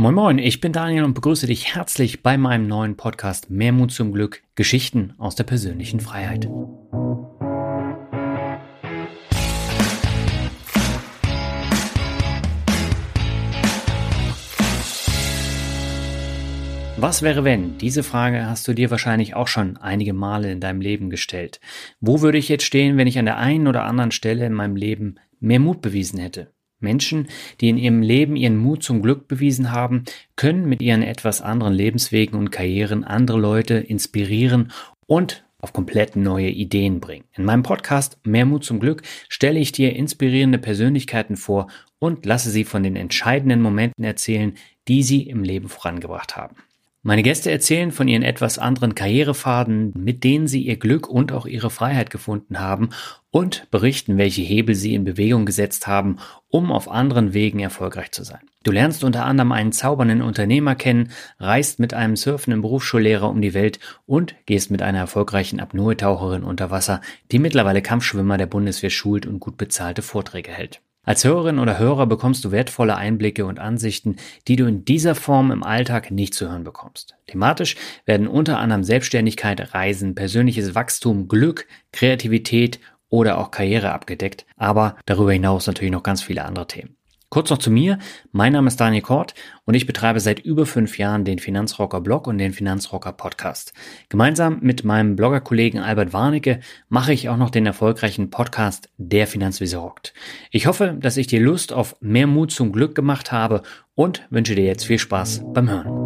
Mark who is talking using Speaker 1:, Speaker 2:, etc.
Speaker 1: Moin Moin, ich bin Daniel und begrüße dich herzlich bei meinem neuen Podcast Mehr Mut zum Glück, Geschichten aus der persönlichen Freiheit. Was wäre wenn? Diese Frage hast du dir wahrscheinlich auch schon einige Male in deinem Leben gestellt. Wo würde ich jetzt stehen, wenn ich an der einen oder anderen Stelle in meinem Leben mehr Mut bewiesen hätte? Menschen, die in ihrem Leben ihren Mut zum Glück bewiesen haben, können mit ihren etwas anderen Lebenswegen und Karrieren andere Leute inspirieren und auf komplett neue Ideen bringen. In meinem Podcast Mehr Mut zum Glück stelle ich dir inspirierende Persönlichkeiten vor und lasse sie von den entscheidenden Momenten erzählen, die sie im Leben vorangebracht haben. Meine Gäste erzählen von ihren etwas anderen Karrierefaden, mit denen sie ihr Glück und auch ihre Freiheit gefunden haben und berichten, welche Hebel sie in Bewegung gesetzt haben, um auf anderen Wegen erfolgreich zu sein. Du lernst unter anderem einen zaubernden Unternehmer kennen, reist mit einem surfenden Berufsschullehrer um die Welt und gehst mit einer erfolgreichen Apnoe-Taucherin unter Wasser, die mittlerweile Kampfschwimmer der Bundeswehr schult und gut bezahlte Vorträge hält. Als Hörerin oder Hörer bekommst du wertvolle Einblicke und Ansichten, die du in dieser Form im Alltag nicht zu hören bekommst. Thematisch werden unter anderem Selbstständigkeit, Reisen, persönliches Wachstum, Glück, Kreativität oder auch Karriere abgedeckt, aber darüber hinaus natürlich noch ganz viele andere Themen. Kurz noch zu mir. Mein Name ist Daniel Kort und ich betreibe seit über fünf Jahren den Finanzrocker Blog und den Finanzrocker Podcast. Gemeinsam mit meinem Bloggerkollegen Albert Warnecke mache ich auch noch den erfolgreichen Podcast Der Finanzwiese rockt. Ich hoffe, dass ich dir Lust auf mehr Mut zum Glück gemacht habe und wünsche dir jetzt viel Spaß beim Hören.